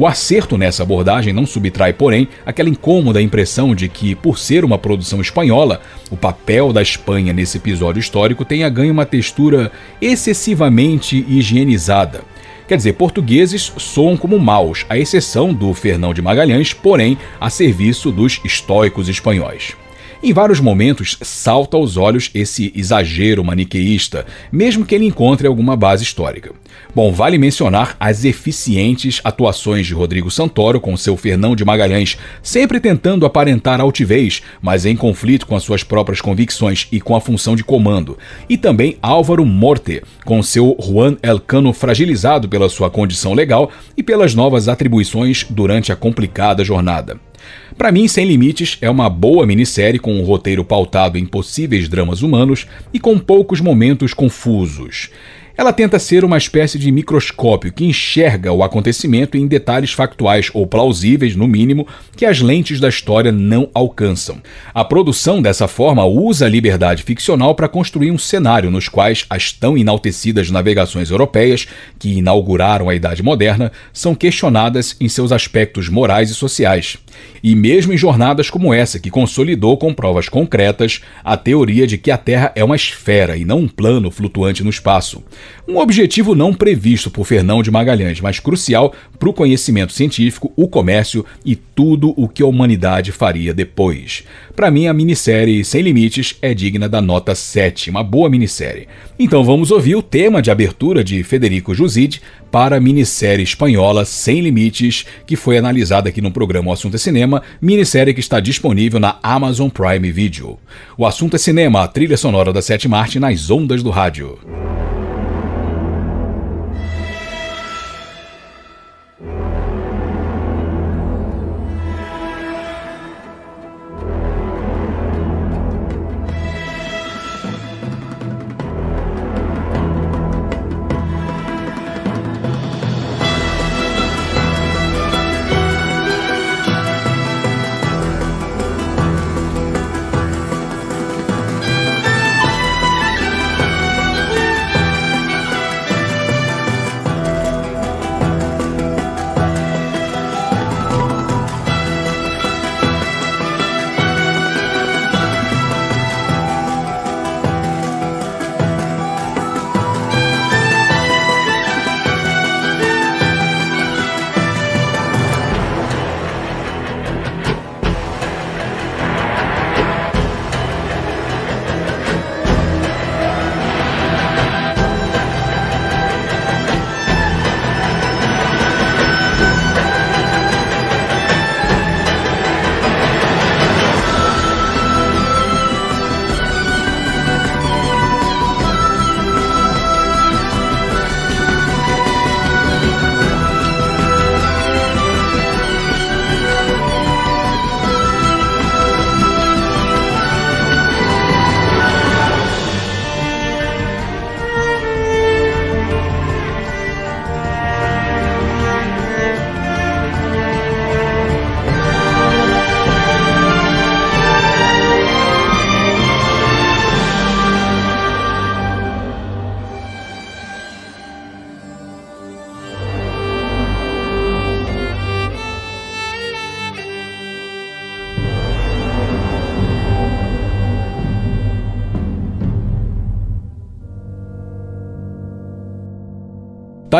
O acerto nessa abordagem não subtrai, porém, aquela incômoda impressão de que, por ser uma produção espanhola, o papel da Espanha nesse episódio histórico tenha ganho uma textura excessivamente higienizada. Quer dizer, portugueses soam como maus, à exceção do Fernão de Magalhães, porém a serviço dos estoicos espanhóis. Em vários momentos salta aos olhos esse exagero maniqueísta, mesmo que ele encontre alguma base histórica. Bom, vale mencionar as eficientes atuações de Rodrigo Santoro com seu Fernão de Magalhães, sempre tentando aparentar altivez, mas em conflito com as suas próprias convicções e com a função de comando. E também Álvaro Morte, com seu Juan Elcano fragilizado pela sua condição legal e pelas novas atribuições durante a complicada jornada. Para mim, Sem Limites é uma boa minissérie com um roteiro pautado em possíveis dramas humanos e com poucos momentos confusos. Ela tenta ser uma espécie de microscópio que enxerga o acontecimento em detalhes factuais ou plausíveis, no mínimo, que as lentes da história não alcançam. A produção, dessa forma, usa a liberdade ficcional para construir um cenário nos quais as tão enaltecidas navegações europeias, que inauguraram a Idade Moderna, são questionadas em seus aspectos morais e sociais. E mesmo em jornadas como essa, que consolidou com provas concretas a teoria de que a Terra é uma esfera e não um plano flutuante no espaço. Um objetivo não previsto por Fernão de Magalhães, mas crucial para o conhecimento científico, o comércio e tudo o que a humanidade faria depois. Para mim, a minissérie Sem Limites é digna da nota 7, uma boa minissérie. Então vamos ouvir o tema de abertura de Federico Jusid para a minissérie espanhola Sem Limites, que foi analisada aqui no programa O Assunto é Cinema, minissérie que está disponível na Amazon Prime Video. O Assunto é Cinema, a trilha sonora da Sete Marte nas ondas do rádio.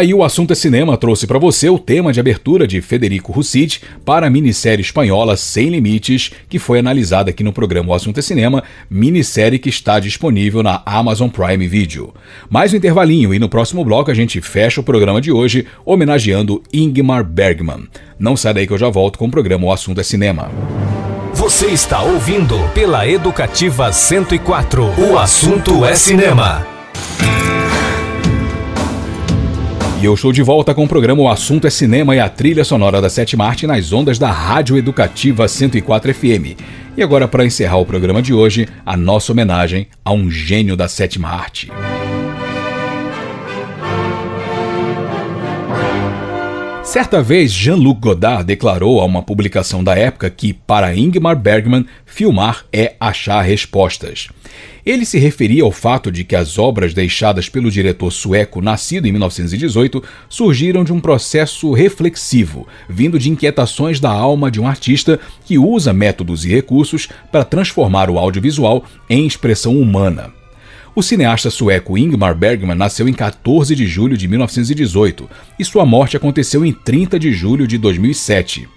Aí o assunto é cinema trouxe para você o tema de abertura de Federico Russid para a minissérie espanhola Sem Limites, que foi analisada aqui no programa O Assunto é Cinema, minissérie que está disponível na Amazon Prime Video. Mais um intervalinho e no próximo bloco a gente fecha o programa de hoje homenageando Ingmar Bergman. Não sai daí que eu já volto com o programa O Assunto é Cinema. Você está ouvindo pela Educativa 104. O assunto é cinema. E eu estou de volta com o programa O Assunto é Cinema e a trilha sonora da Sete Marte nas ondas da Rádio Educativa 104 FM. E agora, para encerrar o programa de hoje, a nossa homenagem a um gênio da sétima arte. Certa vez, Jean-Luc Godard declarou a uma publicação da época que, para Ingmar Bergman, filmar é achar respostas. Ele se referia ao fato de que as obras deixadas pelo diretor sueco nascido em 1918 surgiram de um processo reflexivo, vindo de inquietações da alma de um artista que usa métodos e recursos para transformar o audiovisual em expressão humana. O cineasta sueco Ingmar Bergman nasceu em 14 de julho de 1918 e sua morte aconteceu em 30 de julho de 2007.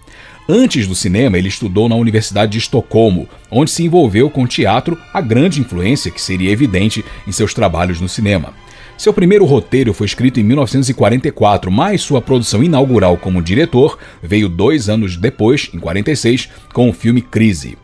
Antes do cinema, ele estudou na Universidade de Estocolmo, onde se envolveu com teatro, a grande influência que seria evidente em seus trabalhos no cinema. Seu primeiro roteiro foi escrito em 1944, mas sua produção inaugural como diretor veio dois anos depois, em 46, com o filme Crise.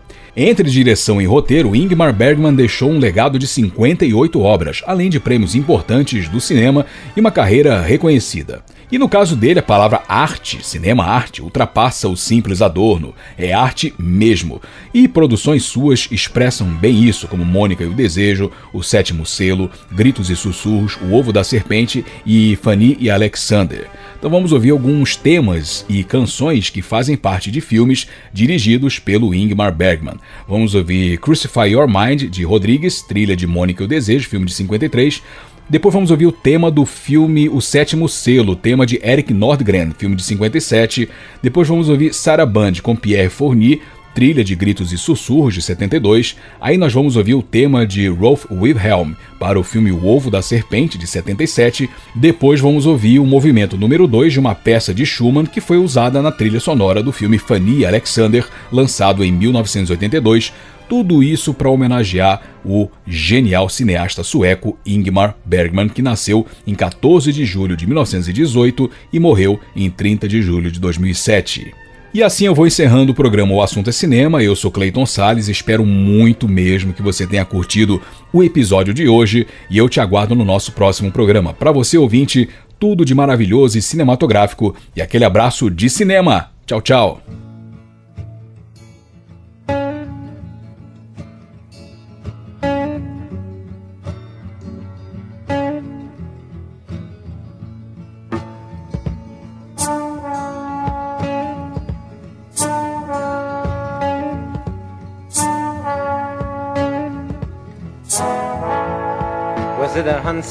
Entre direção e roteiro, Ingmar Bergman deixou um legado de 58 obras, além de prêmios importantes do cinema e uma carreira reconhecida. E no caso dele, a palavra arte, cinema arte, ultrapassa o simples adorno, é arte mesmo. E produções suas expressam bem isso, como Mônica e o Desejo, O Sétimo Selo, Gritos e Sussurros, O Ovo da Serpente e Fanny e Alexander. Então vamos ouvir alguns temas e canções que fazem parte de filmes dirigidos pelo Ingmar Bergman. Vamos ouvir Crucify Your Mind, de Rodrigues, trilha de Mônica e o Desejo, filme de 53. Depois vamos ouvir o tema do filme O Sétimo Selo, tema de Eric Nordgren, filme de 57. Depois vamos ouvir Sarah Band com Pierre Fournier, trilha de Gritos e Sussurros de 72. Aí nós vamos ouvir o tema de Rolf Wilhelm para o filme O Ovo da Serpente de 77. Depois vamos ouvir o movimento número 2 de uma peça de Schumann que foi usada na trilha sonora do filme Fanny Alexander, lançado em 1982. Tudo isso para homenagear o genial cineasta sueco Ingmar Bergman, que nasceu em 14 de julho de 1918 e morreu em 30 de julho de 2007. E assim eu vou encerrando o programa O Assunto é Cinema. Eu sou Clayton Sales, espero muito mesmo que você tenha curtido o episódio de hoje e eu te aguardo no nosso próximo programa. Para você ouvinte, tudo de maravilhoso e cinematográfico e aquele abraço de cinema. Tchau, tchau.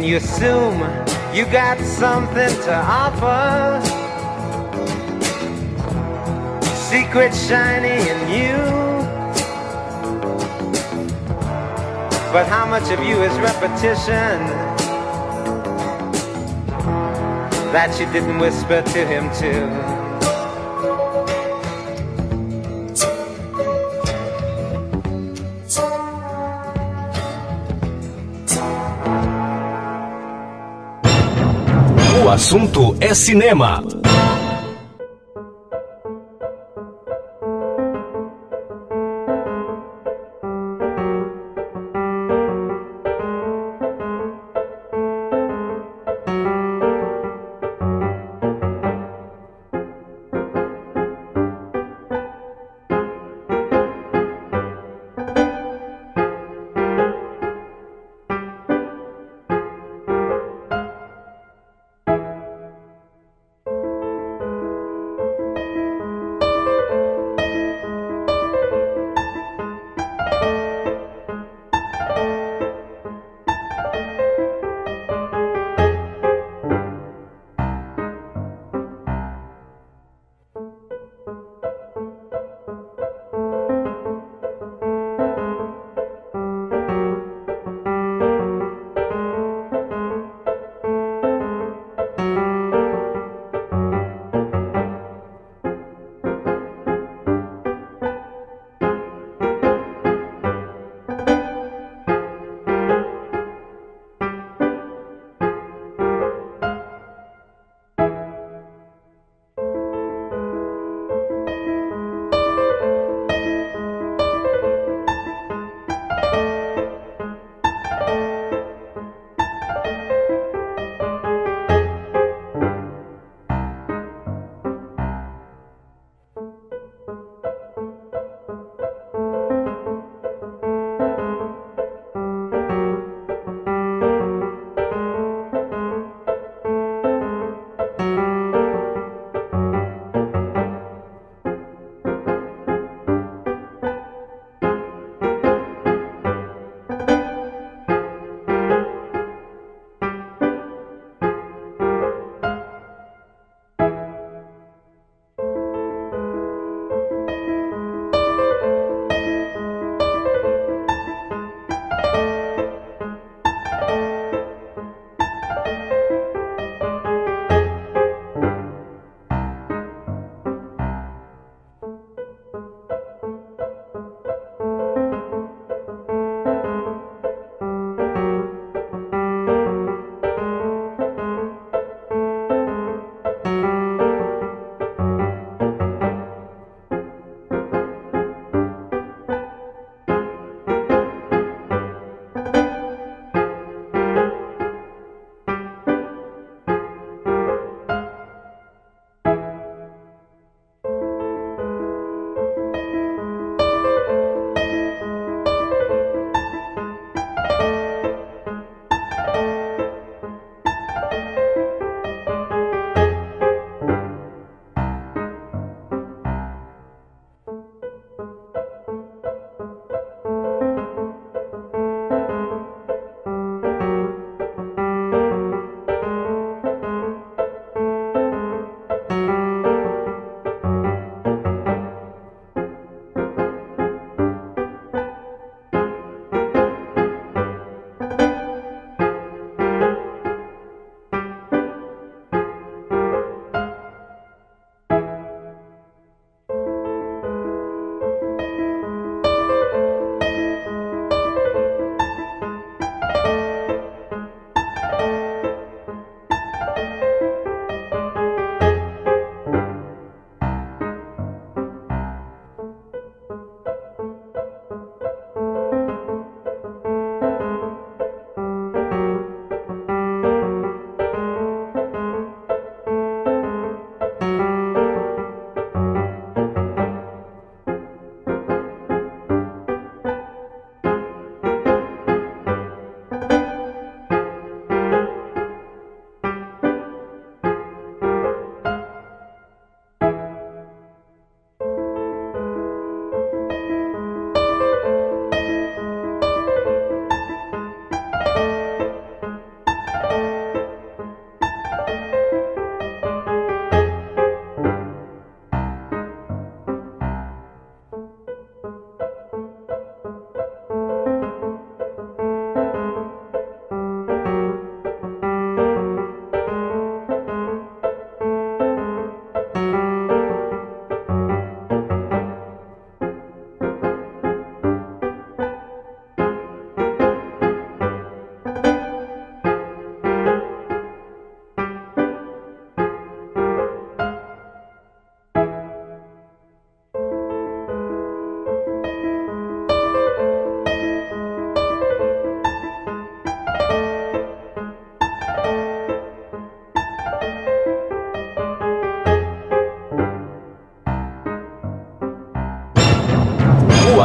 And you assume you got something to offer. Secret shiny in you. But how much of you is repetition that you didn't whisper to him too? Assunto é cinema.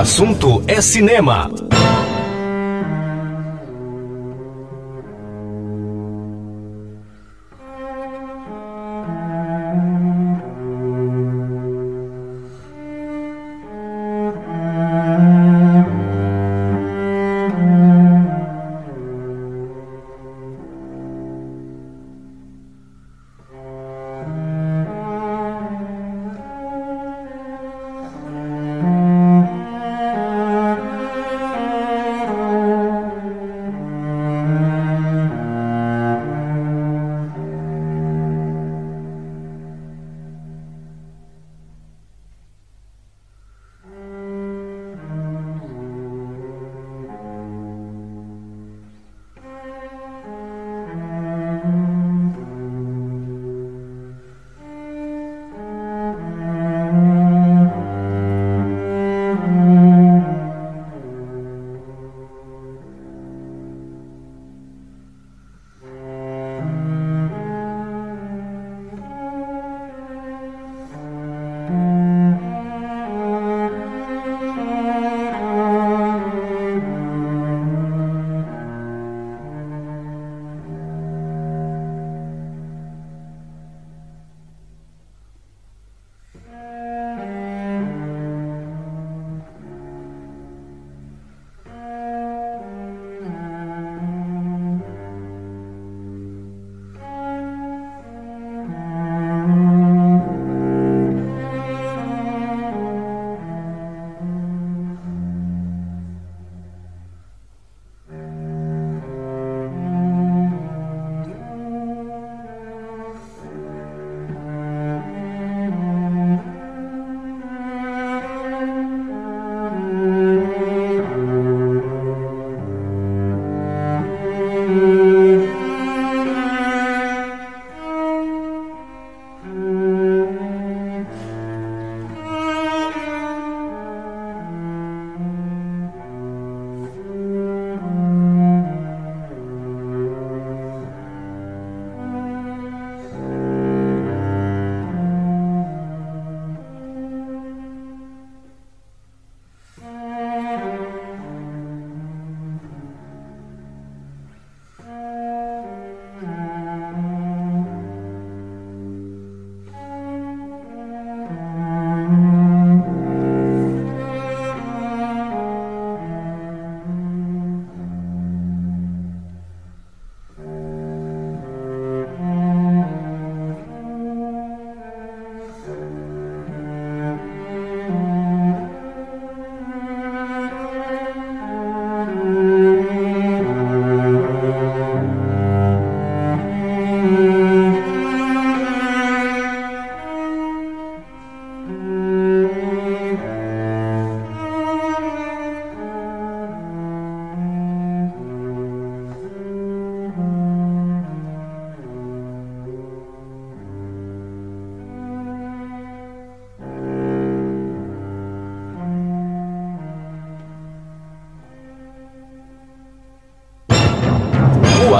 Assunto é cinema.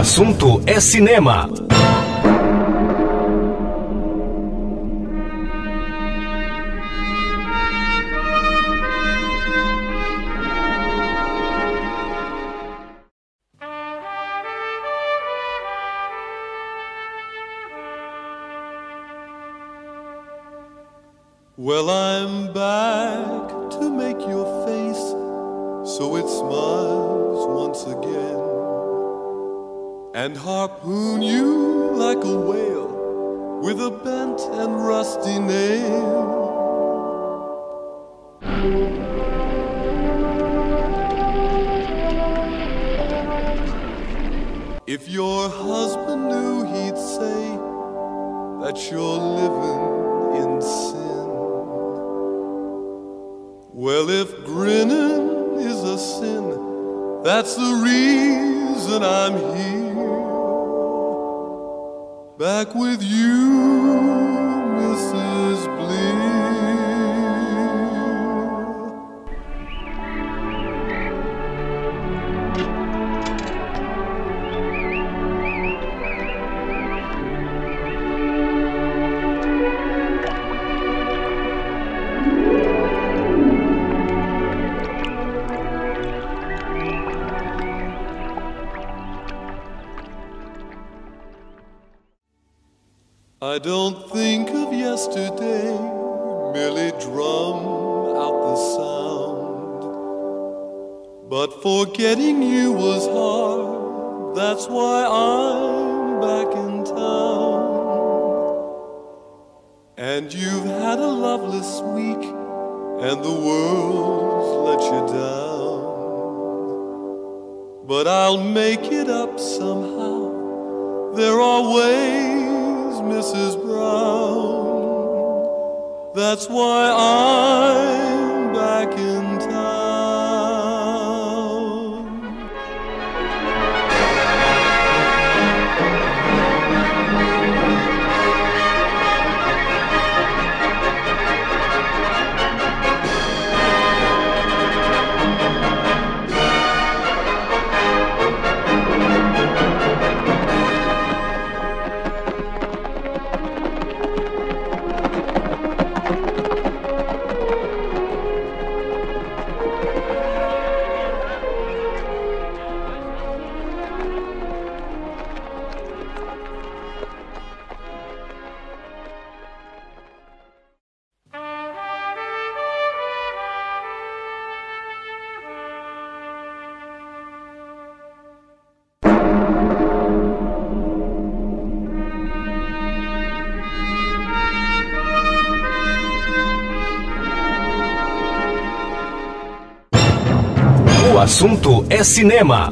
Assunto é cinema. I don't think of yesterday, merely drum out the sound. But forgetting you was hard, that's why I'm back in town. And you've had a loveless week, and the world's let you down. But I'll make it up somehow. There are ways, Mrs. Brown. That's why I'm assunto é cinema.